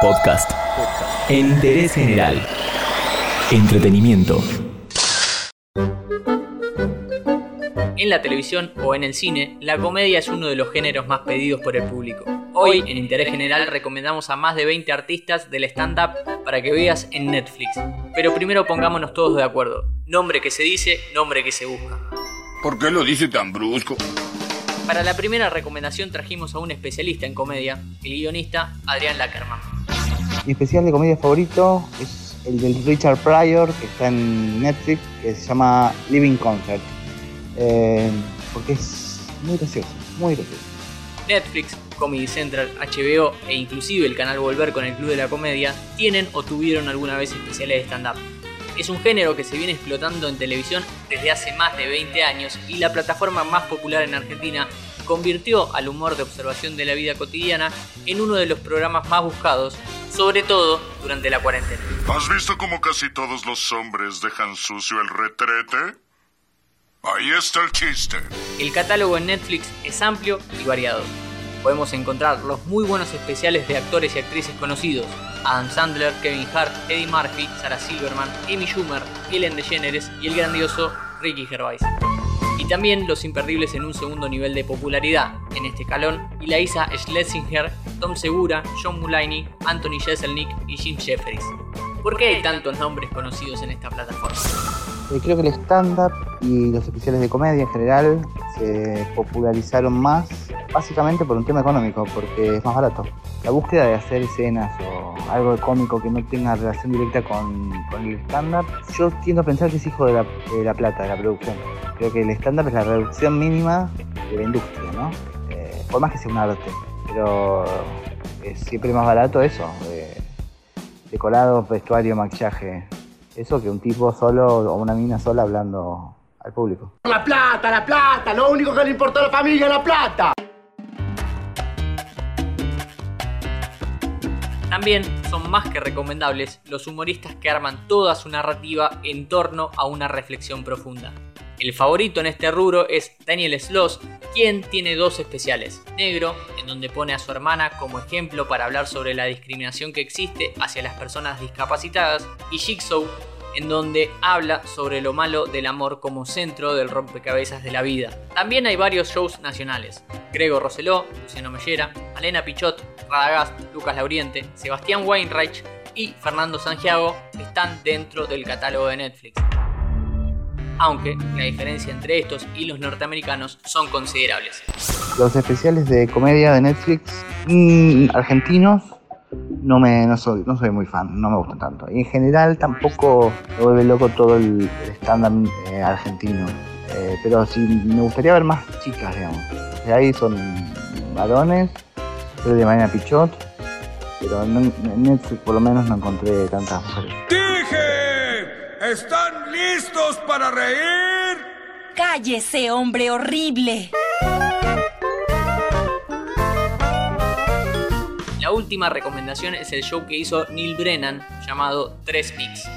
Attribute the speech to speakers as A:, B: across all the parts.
A: Podcast. En interés general. Entretenimiento.
B: En la televisión o en el cine, la comedia es uno de los géneros más pedidos por el público. Hoy, en Interés General, recomendamos a más de 20 artistas del stand-up para que veas en Netflix. Pero primero pongámonos todos de acuerdo. Nombre que se dice, nombre que se busca.
C: ¿Por qué lo dice tan brusco?
B: Para la primera recomendación trajimos a un especialista en comedia, el guionista Adrián Lackerman.
D: Mi especial de comedia favorito es el del Richard Pryor, que está en Netflix, que se llama Living Concert. Eh, porque es muy gracioso, muy gracioso.
B: Netflix, Comedy Central, HBO e inclusive el canal Volver con el Club de la Comedia tienen o tuvieron alguna vez especiales de stand-up. Es un género que se viene explotando en televisión desde hace más de 20 años y la plataforma más popular en Argentina convirtió al humor de observación de la vida cotidiana en uno de los programas más buscados, sobre todo durante la cuarentena.
E: ¿Has visto cómo casi todos los hombres dejan sucio el retrete? Ahí está el chiste.
B: El catálogo en Netflix es amplio y variado. Podemos encontrar los muy buenos especiales de actores y actrices conocidos, Adam Sandler, Kevin Hart, Eddie Murphy, Sarah Silverman, Amy Schumer, Ellen DeGeneres y el grandioso Ricky Gervais. Y también los imperdibles en un segundo nivel de popularidad, en este calón, Eliza Schlesinger, Tom Segura, John Mulaney, Anthony Jeselnik y Jim Jeffries. ¿Por qué hay tantos nombres conocidos en esta plataforma?
D: Eh, creo que el stand-up y los especiales de comedia en general se popularizaron más básicamente por un tema económico, porque es más barato. La búsqueda de hacer escenas o algo de cómico que no tenga relación directa con, con el stand-up, yo tiendo a pensar que es hijo de la, plata, de la producción. Creo que el stand-up es la reducción mínima de la industria, ¿no? Eh, por más que sea un arte, pero es siempre más barato eso. eh, decorado, vestuario, maquillaje. Eso que un tipo solo o una mina sola hablando al público.
F: La plata, la plata, lo único que le importa a la familia la plata.
B: También son más que recomendables los humoristas que arman toda su narrativa en torno a una reflexión profunda. El favorito en este rubro es Daniel Sloss, quien tiene dos especiales. Negro, en donde pone a su hermana como ejemplo para hablar sobre la discriminación que existe hacia las personas discapacitadas, y Jigsaw, en donde habla sobre lo malo del amor como centro del rompecabezas de la vida. También hay varios shows nacionales. Grego Roseló, Luciano Mellera, Alena Pichot, Radagast, Lucas Lauriente, Sebastián Weinreich y Fernando Santiago están dentro del catálogo de Netflix. Aunque la diferencia entre estos y los norteamericanos son considerables.
D: Los especiales de comedia de Netflix mm, argentinos no me no soy, no soy muy fan, no me gustan tanto. Y en general tampoco me vuelve loco todo el stand-up eh, argentino. Eh, pero sí me gustaría ver más chicas, digamos. De ahí son varones, pero de manera pichot. Pero no- en Netflix por lo menos no encontré tantas mujeres.
C: ¡Dije! ¿Están listos para reír?
G: Cállese, hombre horrible.
B: La última recomendación es el show que hizo Neil Brennan llamado 3 Mix,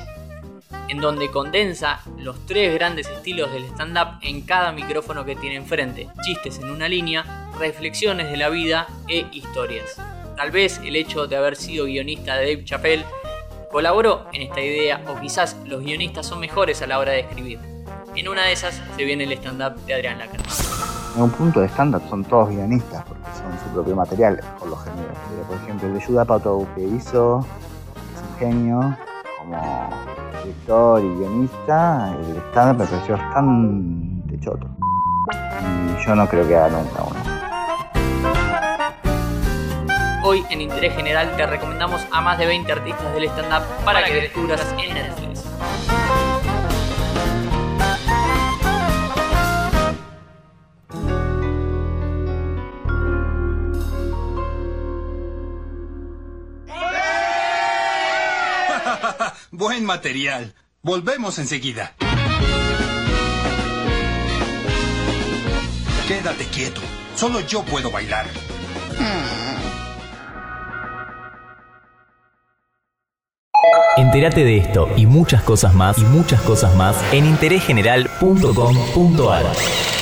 B: en donde condensa los tres grandes estilos del stand-up en cada micrófono que tiene enfrente, chistes en una línea, reflexiones de la vida e historias. Tal vez el hecho de haber sido guionista de Dave Chappelle colaboró en esta idea o quizás los guionistas son mejores a la hora de escribir. En una de esas se viene el stand-up de Adrián Lackerman.
D: En un punto de stand-up son todos guionistas porque su propio material, por lo general. Pero, por ejemplo, el de Judah Apatow que hizo es un genio como director y guionista. El stand-up me pareció bastante choto. Y yo no creo que haga nunca uno.
B: Hoy en Interés General te recomendamos a más de 20 artistas del stand-up para que descubras en Netflix.
H: Buen material. Volvemos enseguida. Quédate quieto. Solo yo puedo bailar.
A: Entérate de esto y muchas cosas más y muchas cosas más en interésgeneral.com.ar.